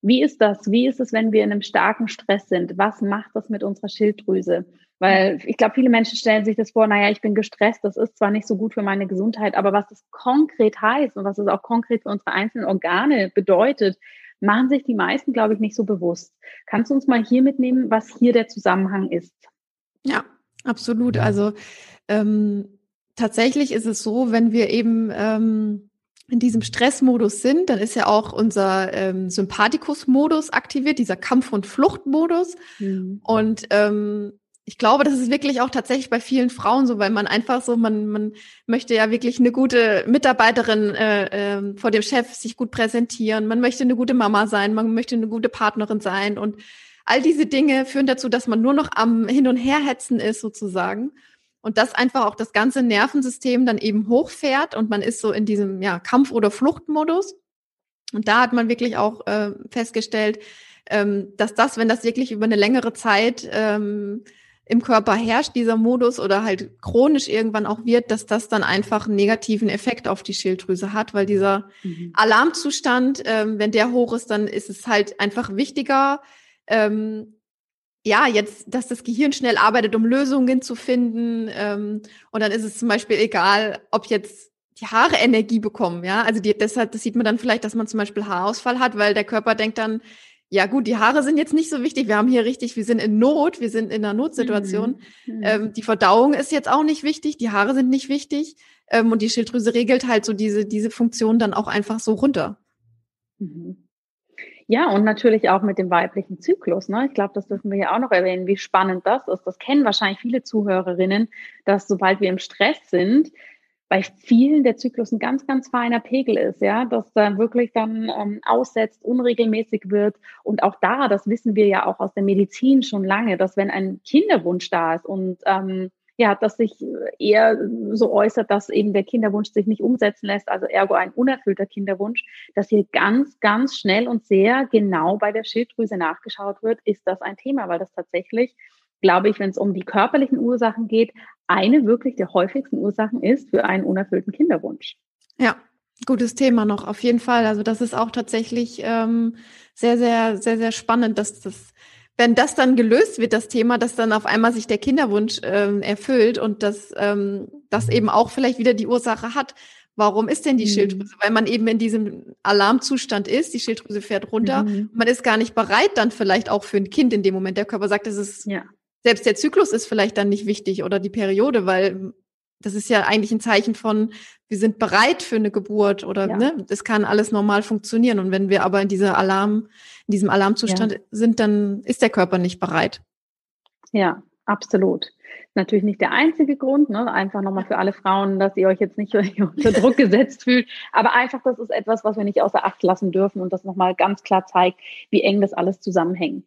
Speaker 2: Wie ist das? Wie ist es, wenn wir in einem starken Stress sind? Was macht das mit unserer Schilddrüse? Weil ich glaube, viele Menschen stellen sich das vor, naja, ich bin gestresst, das ist zwar nicht so gut für meine Gesundheit, aber was das konkret heißt und was es auch konkret für unsere einzelnen Organe bedeutet, machen sich die meisten, glaube ich, nicht so bewusst. Kannst du uns mal hier mitnehmen, was hier der Zusammenhang ist?
Speaker 3: Ja, absolut. Also ähm, tatsächlich ist es so, wenn wir eben ähm, in diesem Stressmodus sind, dann ist ja auch unser ähm, Sympathikus-Modus aktiviert, dieser Kampf- und Fluchtmodus. Mhm. Und ähm, ich glaube, das ist wirklich auch tatsächlich bei vielen Frauen so, weil man einfach so, man, man möchte ja wirklich eine gute Mitarbeiterin äh, äh, vor dem Chef sich gut präsentieren, man möchte eine gute Mama sein, man möchte eine gute Partnerin sein und all diese Dinge führen dazu, dass man nur noch am Hin- und Herhetzen ist sozusagen und das einfach auch das ganze Nervensystem dann eben hochfährt und man ist so in diesem ja, Kampf- oder Fluchtmodus. Und da hat man wirklich auch äh, festgestellt, ähm, dass das, wenn das wirklich über eine längere Zeit ähm, im Körper herrscht, dieser Modus oder halt chronisch irgendwann auch wird, dass das dann einfach einen negativen Effekt auf die Schilddrüse hat, weil dieser mhm. Alarmzustand, ähm, wenn der hoch ist, dann ist es halt einfach wichtiger, ähm, ja, jetzt, dass das Gehirn schnell arbeitet, um Lösungen zu finden. Ähm, und dann ist es zum Beispiel egal, ob jetzt die Haare Energie bekommen, ja. Also die, deshalb, das sieht man dann vielleicht, dass man zum Beispiel Haarausfall hat, weil der Körper denkt dann, ja gut, die Haare sind jetzt nicht so wichtig. Wir haben hier richtig, wir sind in Not, wir sind in einer Notsituation. Mhm. mhm. Ähm, die Verdauung ist jetzt auch nicht wichtig, die Haare sind nicht wichtig. Ähm, und die Schilddrüse regelt halt so diese, diese Funktion dann auch einfach so runter.
Speaker 2: Mhm. Ja, und natürlich auch mit dem weiblichen Zyklus. Ne? Ich glaube, das dürfen wir ja auch noch erwähnen, wie spannend das ist. Das kennen wahrscheinlich viele Zuhörerinnen, dass sobald wir im Stress sind, bei vielen der Zyklus ein ganz, ganz feiner Pegel ist, ja, dass da wirklich dann ähm, aussetzt, unregelmäßig wird. Und auch da, das wissen wir ja auch aus der Medizin schon lange, dass wenn ein Kinderwunsch da ist und ähm, ja, dass sich eher so äußert, dass eben der Kinderwunsch sich nicht umsetzen lässt, also ergo ein unerfüllter Kinderwunsch, dass hier ganz, ganz schnell und sehr genau bei der Schilddrüse nachgeschaut wird, ist das ein Thema, weil das tatsächlich, glaube ich, wenn es um die körperlichen Ursachen geht, eine wirklich der häufigsten Ursachen ist für einen unerfüllten Kinderwunsch.
Speaker 3: Ja, gutes Thema noch, auf jeden Fall. Also das ist auch tatsächlich ähm, sehr, sehr, sehr, sehr spannend, dass das wenn das dann gelöst wird, das Thema, dass dann auf einmal sich der Kinderwunsch ähm, erfüllt und dass ähm, das eben auch vielleicht wieder die Ursache hat, warum ist denn die mhm. Schilddrüse? Weil man eben in diesem Alarmzustand ist, die Schilddrüse fährt runter, mhm. man ist gar nicht bereit dann vielleicht auch für ein Kind in dem Moment. Der Körper sagt, es ist, ja. selbst der Zyklus ist vielleicht dann nicht wichtig oder die Periode, weil das ist ja eigentlich ein Zeichen von, wir sind bereit für eine Geburt oder ja. ne, es kann alles normal funktionieren. Und wenn wir aber in dieser Alarm, in diesem Alarmzustand ja. sind, dann ist der Körper nicht bereit.
Speaker 2: Ja, Absolut. Natürlich nicht der einzige Grund, ne? einfach nochmal für alle Frauen, dass ihr euch jetzt nicht unter Druck gesetzt fühlt, aber einfach, das ist etwas, was wir nicht außer Acht lassen dürfen und das nochmal ganz klar zeigt, wie eng das alles zusammenhängt.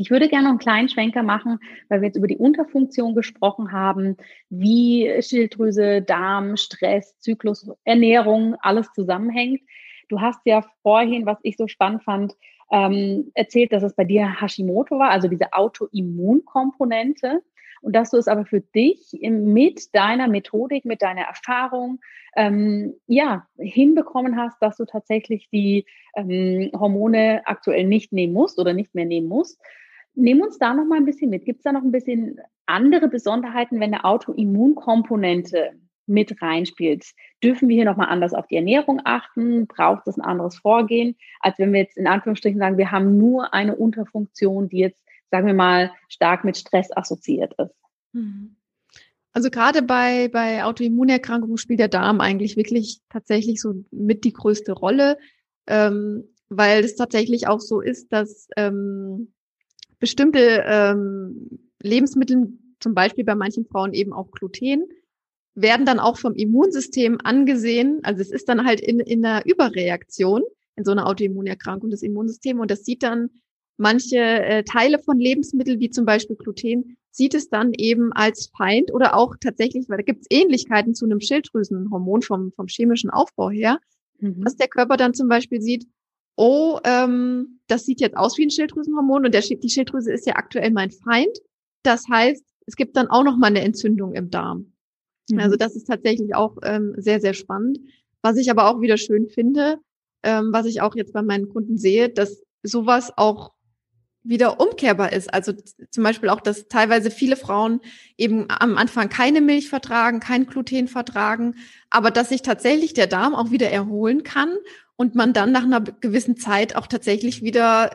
Speaker 2: Ich würde gerne noch einen kleinen Schwenker machen, weil wir jetzt über die Unterfunktion gesprochen haben, wie Schilddrüse, Darm, Stress, Zyklus, Ernährung, alles zusammenhängt. Du hast ja vorhin, was ich so spannend fand, ähm, erzählt, dass es bei dir Hashimoto war, also diese Autoimmunkomponente. Und dass du es aber für dich mit deiner Methodik, mit deiner Erfahrung, ähm, ja, hinbekommen hast, dass du tatsächlich die ähm, Hormone aktuell nicht nehmen musst oder nicht mehr nehmen musst. Nimm uns da noch mal ein bisschen mit. Gibt es da noch ein bisschen andere Besonderheiten, wenn eine Autoimmunkomponente mit reinspielt? Dürfen wir hier nochmal anders auf die Ernährung achten? Braucht es ein anderes Vorgehen, als wenn wir jetzt in Anführungsstrichen sagen, wir haben nur eine Unterfunktion, die jetzt, sagen wir mal, stark mit Stress assoziiert ist? Mhm.
Speaker 3: Also gerade bei, bei Autoimmunerkrankungen spielt der Darm eigentlich wirklich tatsächlich so mit die größte Rolle, ähm, weil es tatsächlich auch so ist, dass ähm, bestimmte ähm, Lebensmittel, zum Beispiel bei manchen Frauen eben auch Gluten, werden dann auch vom Immunsystem angesehen. Also es ist dann halt in, in einer Überreaktion in so einer Autoimmunerkrankung des Immunsystems und das sieht dann manche äh, Teile von Lebensmitteln, wie zum Beispiel Gluten, sieht es dann eben als Feind oder auch tatsächlich, weil da gibt es Ähnlichkeiten zu einem Schilddrüsenhormon vom, vom chemischen Aufbau her, mhm. dass der Körper dann zum Beispiel sieht, oh, ähm, das sieht jetzt aus wie ein Schilddrüsenhormon und der, die Schilddrüse ist ja aktuell mein Feind. Das heißt, es gibt dann auch noch mal eine Entzündung im Darm. Mhm. Also das ist tatsächlich auch ähm, sehr, sehr spannend. Was ich aber auch wieder schön finde, ähm, was ich auch jetzt bei meinen Kunden sehe, dass sowas auch wieder umkehrbar ist. Also zum Beispiel auch, dass teilweise viele Frauen eben am Anfang keine Milch vertragen, kein Gluten vertragen, aber dass sich tatsächlich der Darm auch wieder erholen kann und man dann nach einer gewissen Zeit auch tatsächlich wieder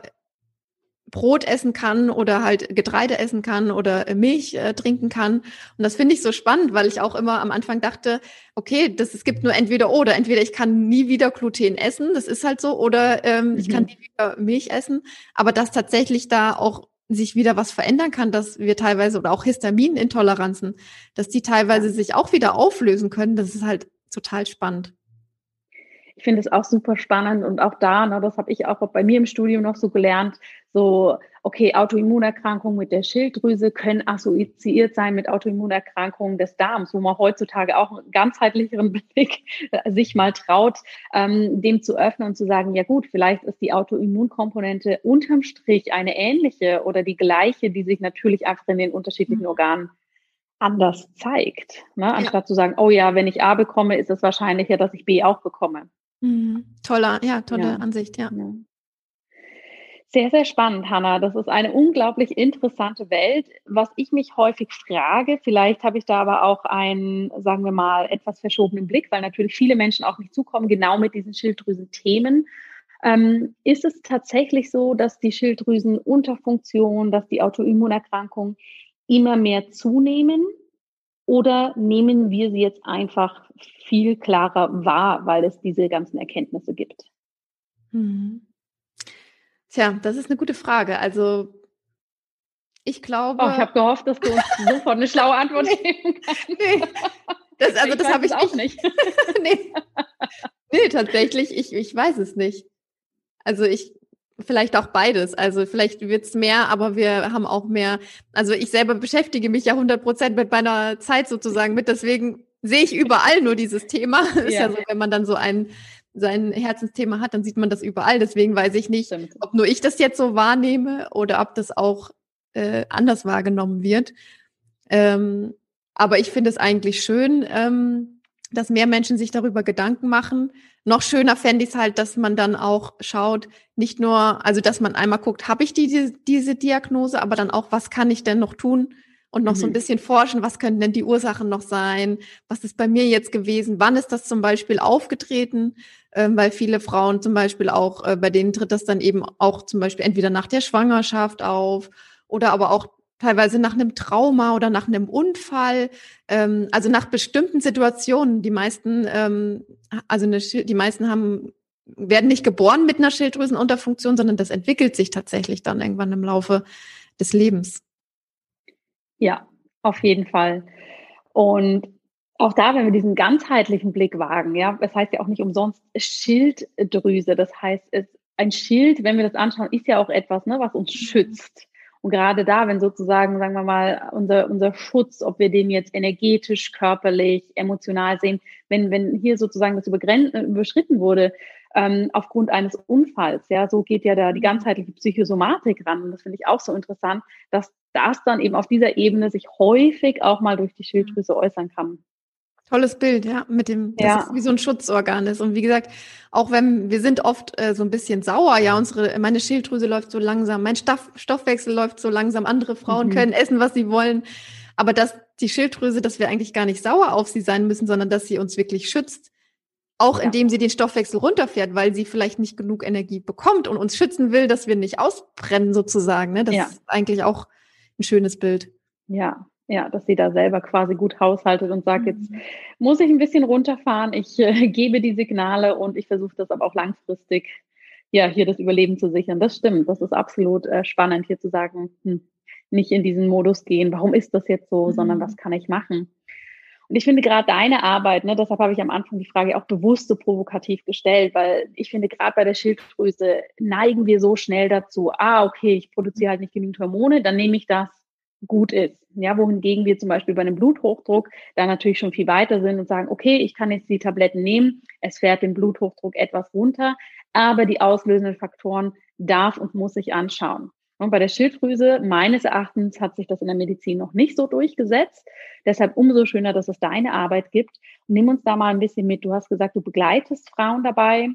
Speaker 3: Brot essen kann oder halt Getreide essen kann oder Milch äh, trinken kann. Und das finde ich so spannend, weil ich auch immer am Anfang dachte, okay, das, es gibt nur entweder oder. Entweder ich kann nie wieder Gluten essen, das ist halt so, oder ähm, mhm. ich kann mhm. nie wieder Milch essen. Aber dass tatsächlich da auch sich wieder was verändern kann, dass wir teilweise oder auch Histaminintoleranzen, dass die teilweise sich auch wieder auflösen können, das ist halt total spannend
Speaker 2: ich finde es auch super spannend und auch da, ne, das habe ich auch bei mir im Studium noch so gelernt, so, okay, Autoimmunerkrankungen mit der Schilddrüse können assoziiert sein mit Autoimmunerkrankungen des Darms, wo man heutzutage auch einen ganzheitlicheren Blick sich mal traut, ähm, dem zu öffnen und zu sagen, ja gut, vielleicht ist die Autoimmunkomponente unterm Strich eine ähnliche oder die gleiche, die sich natürlich einfach in den unterschiedlichen mhm. Organen anders zeigt. Ne? Anstatt ja. zu sagen, oh ja, wenn ich A bekomme, ist es wahrscheinlicher, dass ich B auch bekomme.
Speaker 3: Mhm. Toller, ja, tolle ja. Ansicht, ja. ja.
Speaker 2: Sehr, sehr spannend, Hanna. Das ist eine unglaublich interessante Welt. Was ich mich häufig frage, vielleicht habe ich da aber auch einen, sagen wir mal, etwas verschobenen Blick, weil natürlich viele Menschen auf mich zukommen, genau mit diesen Schilddrüsen-Themen. Ähm, ist es tatsächlich so, dass die Schilddrüsenunterfunktion, dass die Autoimmunerkrankung immer mehr zunehmen? Oder nehmen wir sie jetzt einfach viel klarer wahr, weil es diese ganzen Erkenntnisse gibt?
Speaker 3: Mhm. Tja, das ist eine gute Frage. Also ich glaube.
Speaker 2: Oh, ich habe gehofft, dass du uns sofort eine schlaue Antwort geben kannst. Nee,
Speaker 3: das, also ich das habe ich auch nicht. nee. nee, tatsächlich, ich, ich weiß es nicht. Also ich, vielleicht auch beides. Also vielleicht wird's mehr, aber wir haben auch mehr. Also ich selber beschäftige mich ja 100 Prozent mit meiner Zeit sozusagen mit. Deswegen sehe ich überall nur dieses Thema. Ja. Ist ja so, wenn man dann so ein sein Herzensthema hat, dann sieht man das überall. Deswegen weiß ich nicht, Stimmt. ob nur ich das jetzt so wahrnehme oder ob das auch äh, anders wahrgenommen wird. Ähm, aber ich finde es eigentlich schön, ähm, dass mehr Menschen sich darüber Gedanken machen. Noch schöner fände ich es halt, dass man dann auch schaut, nicht nur, also dass man einmal guckt, habe ich die, diese, diese Diagnose, aber dann auch, was kann ich denn noch tun, und noch mhm. so ein mhm. bisschen forschen, was könnten denn die Ursachen noch sein? Was ist bei mir jetzt gewesen? Wann ist das zum Beispiel aufgetreten? Ähm, weil viele Frauen zum Beispiel auch, äh, bei denen tritt das dann eben auch zum Beispiel entweder nach der Schwangerschaft auf oder aber auch teilweise nach einem Trauma oder nach einem Unfall, ähm, also nach bestimmten Situationen. Die meisten, ähm, also eine, die meisten haben werden nicht geboren mit einer Schilddrüsenunterfunktion, sondern das entwickelt sich tatsächlich dann irgendwann im Laufe des Lebens.
Speaker 2: Ja, auf jeden Fall. Und auch da, wenn wir diesen ganzheitlichen Blick wagen, ja, das heißt ja auch nicht umsonst Schilddrüse. Das heißt, es, ein Schild, wenn wir das anschauen, ist ja auch etwas, ne, was uns mhm. schützt. Und gerade da, wenn sozusagen, sagen wir mal, unser, unser Schutz, ob wir den jetzt energetisch, körperlich, emotional sehen, wenn, wenn hier sozusagen das überschritten wurde, ähm, aufgrund eines Unfalls, ja, so geht ja da die mhm. ganzheitliche Psychosomatik ran. Und das finde ich auch so interessant, dass das dann eben auf dieser Ebene sich häufig auch mal durch die Schilddrüse äußern kann.
Speaker 3: Tolles Bild, ja, mit dem, ja. es wie so ein Schutzorgan ist. Und wie gesagt, auch wenn wir sind oft äh, so ein bisschen sauer, ja, unsere, meine Schilddrüse läuft so langsam, mein Stoff, Stoffwechsel läuft so langsam, andere Frauen mhm. können essen, was sie wollen. Aber dass die Schilddrüse, dass wir eigentlich gar nicht sauer auf sie sein müssen, sondern dass sie uns wirklich schützt. Auch ja. indem sie den Stoffwechsel runterfährt, weil sie vielleicht nicht genug Energie bekommt und uns schützen will, dass wir nicht ausbrennen sozusagen. Ne? Das ja. ist eigentlich auch ein schönes Bild.
Speaker 2: Ja, ja, dass sie da selber quasi gut haushaltet und sagt, jetzt mhm. muss ich ein bisschen runterfahren, ich äh, gebe die Signale und ich versuche das aber auch langfristig, ja, hier das Überleben zu sichern. Das stimmt, das ist absolut äh, spannend, hier zu sagen, hm, nicht in diesen Modus gehen, warum ist das jetzt so, mhm. sondern was kann ich machen? Und ich finde gerade deine Arbeit, ne, deshalb habe ich am Anfang die Frage auch bewusst so provokativ gestellt, weil ich finde, gerade bei der Schilddrüse neigen wir so schnell dazu, ah, okay, ich produziere halt nicht genügend Hormone, dann nehme ich das gut ist. Ja, wohingegen wir zum Beispiel bei einem Bluthochdruck da natürlich schon viel weiter sind und sagen, okay, ich kann jetzt die Tabletten nehmen, es fährt den Bluthochdruck etwas runter, aber die auslösenden Faktoren darf und muss ich anschauen. Und bei der Schilddrüse, meines Erachtens, hat sich das in der Medizin noch nicht so durchgesetzt. Deshalb umso schöner, dass es deine Arbeit gibt. Nimm uns da mal ein bisschen mit. Du hast gesagt, du begleitest Frauen dabei.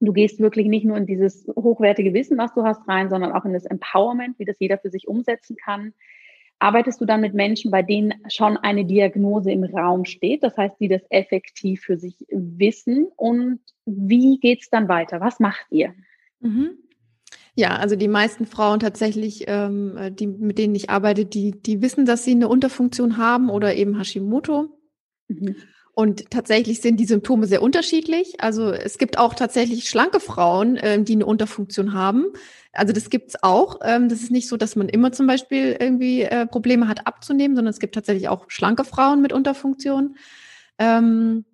Speaker 2: Du gehst wirklich nicht nur in dieses hochwertige Wissen, was du hast, rein, sondern auch in das Empowerment, wie das jeder für sich umsetzen kann arbeitest du dann mit Menschen, bei denen schon eine Diagnose im Raum steht, das heißt, die das effektiv für sich wissen und wie geht es dann weiter? Was macht ihr?
Speaker 3: Mhm. Ja, also die meisten Frauen tatsächlich, ähm, die, mit denen ich arbeite, die, die wissen, dass sie eine Unterfunktion haben oder eben Hashimoto. Mhm. Und tatsächlich sind die Symptome sehr unterschiedlich. Also es gibt auch tatsächlich schlanke Frauen, ähm, die eine Unterfunktion haben. Also das gibt's auch. Ähm, das ist nicht so, dass man immer zum Beispiel irgendwie äh, Probleme hat abzunehmen, sondern es gibt tatsächlich auch schlanke Frauen mit Unterfunktion. Ähm,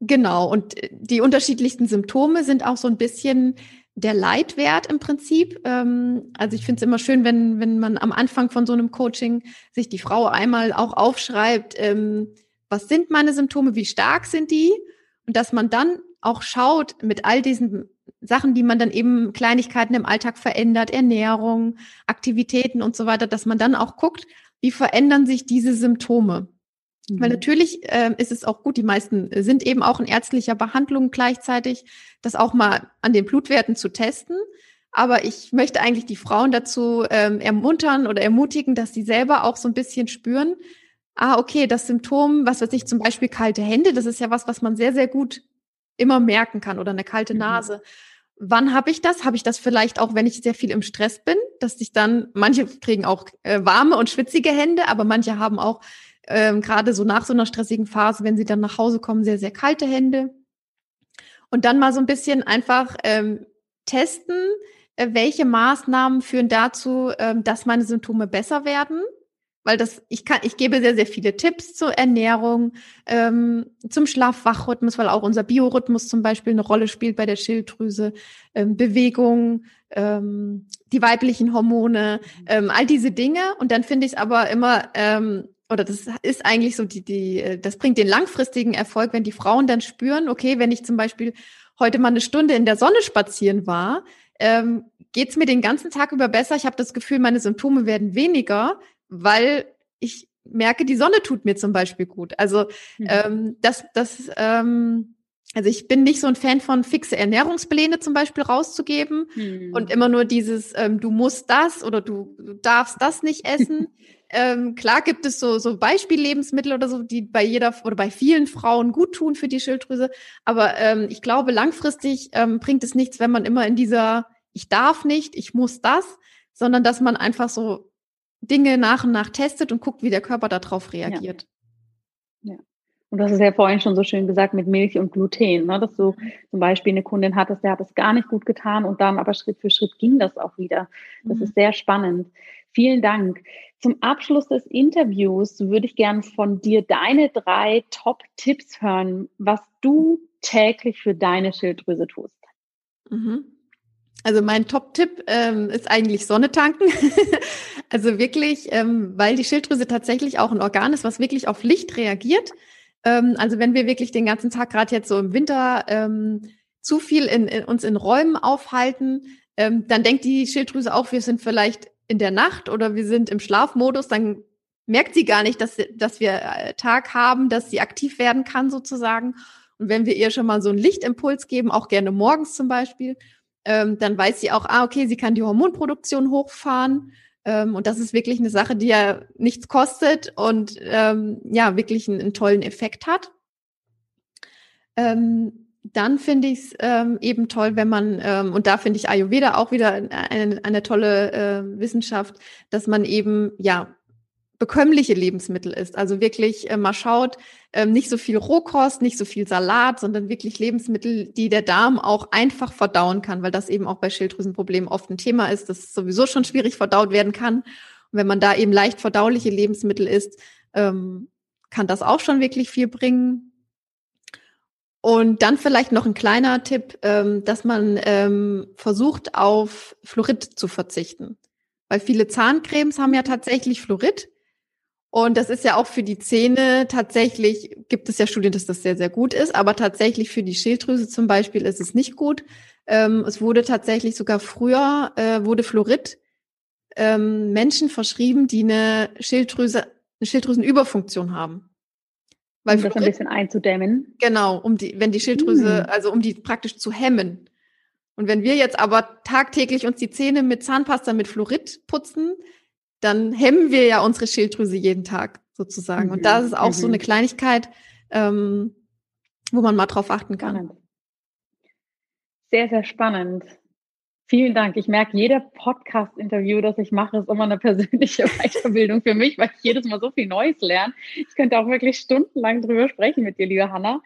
Speaker 3: genau. Und die unterschiedlichsten Symptome sind auch so ein bisschen der Leitwert im Prinzip. Ähm, also ich finde es immer schön, wenn, wenn man am Anfang von so einem Coaching sich die Frau einmal auch aufschreibt, ähm, was sind meine Symptome, wie stark sind die? Und dass man dann auch schaut mit all diesen Sachen, die man dann eben Kleinigkeiten im Alltag verändert, Ernährung, Aktivitäten und so weiter, dass man dann auch guckt, wie verändern sich diese Symptome. Mhm. Weil natürlich äh, ist es auch gut, die meisten sind eben auch in ärztlicher Behandlung gleichzeitig, das auch mal an den Blutwerten zu testen. Aber ich möchte eigentlich die Frauen dazu ähm, ermuntern oder ermutigen, dass sie selber auch so ein bisschen spüren, ah, okay, das Symptom, was weiß ich, zum Beispiel kalte Hände, das ist ja was, was man sehr, sehr gut immer merken kann oder eine kalte mhm. Nase. Wann habe ich das? Habe ich das vielleicht auch, wenn ich sehr viel im Stress bin, dass ich dann, manche kriegen auch äh, warme und schwitzige Hände, aber manche haben auch ähm, gerade so nach so einer stressigen Phase, wenn sie dann nach Hause kommen, sehr, sehr kalte Hände. Und dann mal so ein bisschen einfach ähm, testen, äh, welche Maßnahmen führen dazu, ähm, dass meine Symptome besser werden weil das, ich kann, ich gebe sehr, sehr viele Tipps zur Ernährung, ähm, zum Schlaf-Wach-Rhythmus, weil auch unser Biorhythmus zum Beispiel eine Rolle spielt bei der Schilddrüse, ähm, Bewegung, ähm, die weiblichen Hormone, ähm, all diese Dinge. Und dann finde ich aber immer, ähm, oder das ist eigentlich so die, die, äh, das bringt den langfristigen Erfolg, wenn die Frauen dann spüren, okay, wenn ich zum Beispiel heute mal eine Stunde in der Sonne spazieren war, ähm, geht es mir den ganzen Tag über besser. Ich habe das Gefühl, meine Symptome werden weniger, weil ich merke, die Sonne tut mir zum Beispiel gut. Also mhm. ähm, das, das, ähm, also ich bin nicht so ein Fan von fixe Ernährungspläne zum Beispiel rauszugeben mhm. und immer nur dieses, ähm, du musst das oder du, du darfst das nicht essen. ähm, klar gibt es so, so Beispiellebensmittel oder so, die bei jeder oder bei vielen Frauen gut tun für die Schilddrüse. Aber ähm, ich glaube, langfristig ähm, bringt es nichts, wenn man immer in dieser ich darf nicht, ich muss das, sondern dass man einfach so Dinge nach und nach testet und guckt, wie der Körper darauf reagiert.
Speaker 2: Ja. ja. Und das ist ja vorhin schon so schön gesagt mit Milch und Gluten, ne? dass du zum Beispiel eine Kundin hattest, der hat es gar nicht gut getan und dann aber Schritt für Schritt ging das auch wieder. Das mhm. ist sehr spannend. Vielen Dank. Zum Abschluss des Interviews würde ich gerne von dir deine drei Top-Tipps hören, was du täglich für deine Schilddrüse tust.
Speaker 3: Mhm. Also mein Top-Tipp ähm, ist eigentlich Sonne tanken. also wirklich, ähm, weil die Schilddrüse tatsächlich auch ein Organ ist, was wirklich auf Licht reagiert. Ähm, also wenn wir wirklich den ganzen Tag, gerade jetzt so im Winter, ähm, zu viel in, in, uns in Räumen aufhalten, ähm, dann denkt die Schilddrüse auch, wir sind vielleicht in der Nacht oder wir sind im Schlafmodus, dann merkt sie gar nicht, dass, dass wir äh, Tag haben, dass sie aktiv werden kann sozusagen. Und wenn wir ihr schon mal so einen Lichtimpuls geben, auch gerne morgens zum Beispiel, ähm, dann weiß sie auch, ah, okay, sie kann die Hormonproduktion hochfahren. Ähm, und das ist wirklich eine Sache, die ja nichts kostet und ähm, ja, wirklich einen, einen, tollen Effekt hat. Ähm, dann finde ich es ähm, eben toll, wenn man, ähm, und da finde ich Ayurveda auch wieder eine, eine tolle äh, Wissenschaft, dass man eben, ja, bekömmliche Lebensmittel isst. Also wirklich äh, mal schaut, ähm, nicht so viel Rohkost, nicht so viel Salat, sondern wirklich Lebensmittel, die der Darm auch einfach verdauen kann, weil das eben auch bei Schilddrüsenproblemen oft ein Thema ist, das sowieso schon schwierig verdaut werden kann. Und wenn man da eben leicht verdauliche Lebensmittel isst, ähm, kann das auch schon wirklich viel bringen. Und dann vielleicht noch ein kleiner Tipp, ähm, dass man ähm, versucht, auf Fluorid zu verzichten. Weil viele Zahncremes haben ja tatsächlich Fluorid. Und das ist ja auch für die Zähne tatsächlich, gibt es ja Studien, dass das sehr, sehr gut ist, aber tatsächlich für die Schilddrüse zum Beispiel ist es nicht gut. Ähm, es wurde tatsächlich sogar früher, äh, wurde Fluorid ähm, Menschen verschrieben, die eine Schilddrüse, eine Schilddrüsenüberfunktion haben.
Speaker 2: Weil um das Fluorid, ein bisschen einzudämmen.
Speaker 3: Genau, um die, wenn die Schilddrüse, hm. also um die praktisch zu hemmen. Und wenn wir jetzt aber tagtäglich uns die Zähne mit Zahnpasta mit Fluorid putzen, dann hemmen wir ja unsere Schilddrüse jeden Tag sozusagen. Mhm. Und da ist auch mhm. so eine Kleinigkeit, ähm, wo man mal drauf achten kann.
Speaker 2: Spannend. Sehr, sehr spannend. Vielen Dank. Ich merke, jeder Podcast-Interview, das ich mache, ist immer eine persönliche Weiterbildung für mich, weil ich jedes Mal so viel Neues lerne. Ich könnte auch wirklich stundenlang drüber sprechen mit dir, liebe Hanna.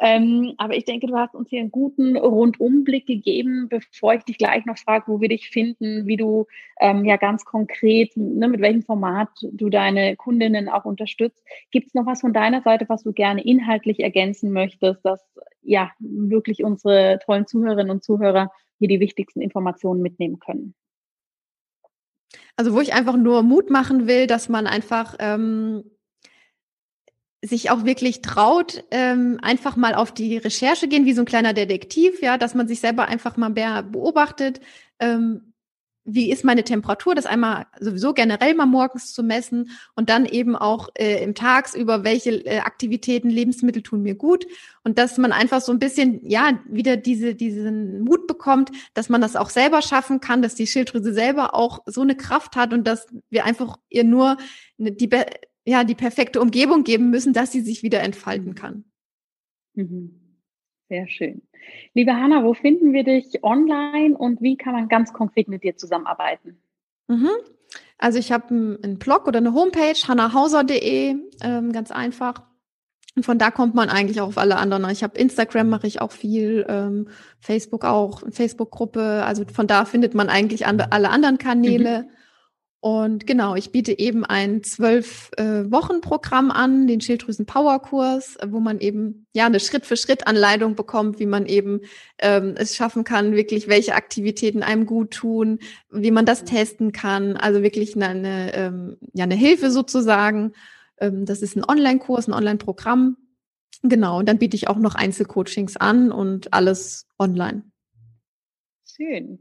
Speaker 2: Ähm, aber ich denke, du hast uns hier einen guten Rundumblick gegeben, bevor ich dich gleich noch frage, wo wir dich finden, wie du ähm, ja ganz konkret, ne, mit welchem Format du deine Kundinnen auch unterstützt. Gibt es noch was von deiner Seite, was du gerne inhaltlich ergänzen möchtest, dass ja wirklich unsere tollen Zuhörerinnen und Zuhörer hier die wichtigsten Informationen mitnehmen können.
Speaker 3: Also wo ich einfach nur Mut machen will, dass man einfach ähm, sich auch wirklich traut, ähm, einfach mal auf die Recherche gehen, wie so ein kleiner Detektiv, ja, dass man sich selber einfach mal mehr beobachtet, ähm, wie ist meine Temperatur, das einmal sowieso generell mal morgens zu messen und dann eben auch äh, im Tagsüber, welche äh, Aktivitäten, Lebensmittel tun mir gut und dass man einfach so ein bisschen, ja, wieder diese, diesen Mut bekommt, dass man das auch selber schaffen kann, dass die Schilddrüse selber auch so eine Kraft hat und dass wir einfach ihr nur die, ja, die perfekte Umgebung geben müssen, dass sie sich wieder entfalten kann.
Speaker 2: Mhm. Sehr schön. Liebe Hanna, wo finden wir dich online und wie kann man ganz konkret mit dir zusammenarbeiten?
Speaker 3: Mhm. Also ich habe einen Blog oder eine Homepage, hannahauser.de, ähm, ganz einfach. Und von da kommt man eigentlich auch auf alle anderen. Ich habe Instagram, mache ich auch viel, ähm, Facebook auch, Facebook-Gruppe. Also von da findet man eigentlich alle anderen Kanäle. Mhm. Und genau, ich biete eben ein zwölf äh, Wochen Programm an, den Schilddrüsen Power Kurs, wo man eben ja eine Schritt für Schritt Anleitung bekommt, wie man eben ähm, es schaffen kann, wirklich welche Aktivitäten einem gut tun, wie man das testen kann. Also wirklich eine, eine ähm, ja eine Hilfe sozusagen. Ähm, das ist ein Online-Kurs, ein Online-Programm. Genau, und dann biete ich auch noch Einzelcoachings an und alles online.
Speaker 2: Schön.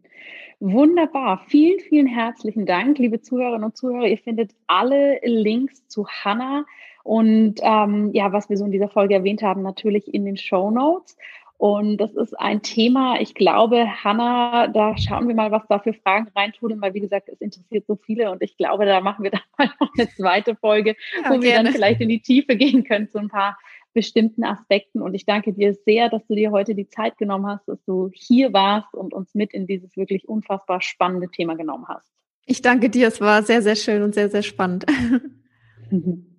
Speaker 2: Wunderbar. Vielen, vielen herzlichen Dank, liebe Zuhörerinnen und Zuhörer. Ihr findet alle Links zu Hannah und ähm, ja, was wir so in dieser Folge erwähnt haben, natürlich in den Show Notes. Und das ist ein Thema, ich glaube, Hanna, da schauen wir mal, was da für Fragen reintun, weil wie gesagt, es interessiert so viele und ich glaube, da machen wir dann mal noch eine zweite Folge, ja, wo gerne. wir dann vielleicht in die Tiefe gehen können zu ein paar bestimmten Aspekten. Und ich danke dir sehr, dass du dir heute die Zeit genommen hast, dass du hier warst und uns mit in dieses wirklich unfassbar spannende Thema genommen hast.
Speaker 3: Ich danke dir, es war sehr, sehr schön und sehr, sehr spannend.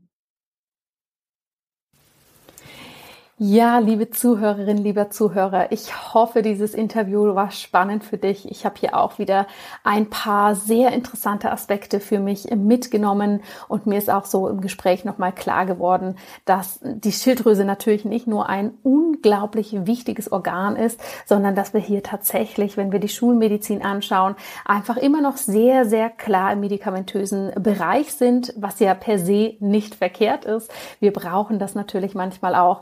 Speaker 1: Ja, liebe Zuhörerin, lieber Zuhörer, ich hoffe, dieses Interview war spannend für dich. Ich habe hier auch wieder ein paar sehr interessante Aspekte für mich mitgenommen und mir ist auch so im Gespräch nochmal klar geworden, dass die Schilddrüse natürlich nicht nur ein unglaublich wichtiges Organ ist, sondern dass wir hier tatsächlich, wenn wir die Schulmedizin anschauen, einfach immer noch sehr, sehr klar im medikamentösen Bereich sind, was ja per se nicht verkehrt ist. Wir brauchen das natürlich manchmal auch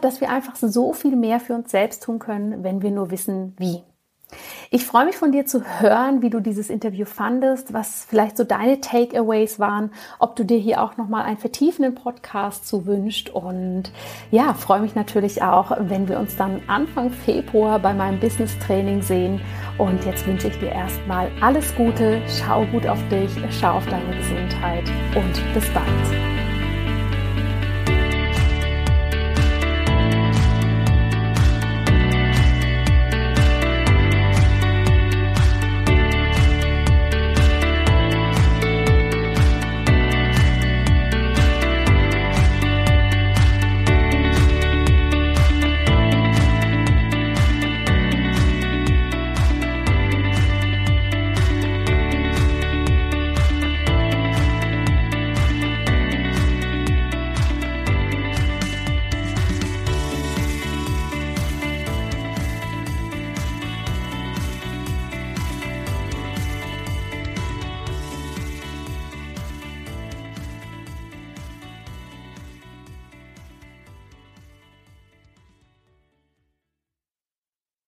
Speaker 1: dass wir einfach so viel mehr für uns selbst tun können, wenn wir nur wissen, wie. Ich freue mich von dir zu hören, wie du dieses Interview fandest, was vielleicht so deine Takeaways waren, ob du dir hier auch nochmal einen vertiefenden Podcast zu wünscht. Und ja, freue mich natürlich auch, wenn wir uns dann Anfang Februar bei meinem Business Training sehen. Und jetzt wünsche ich dir erstmal alles Gute, schau gut auf dich, schau auf deine Gesundheit. Und bis bald.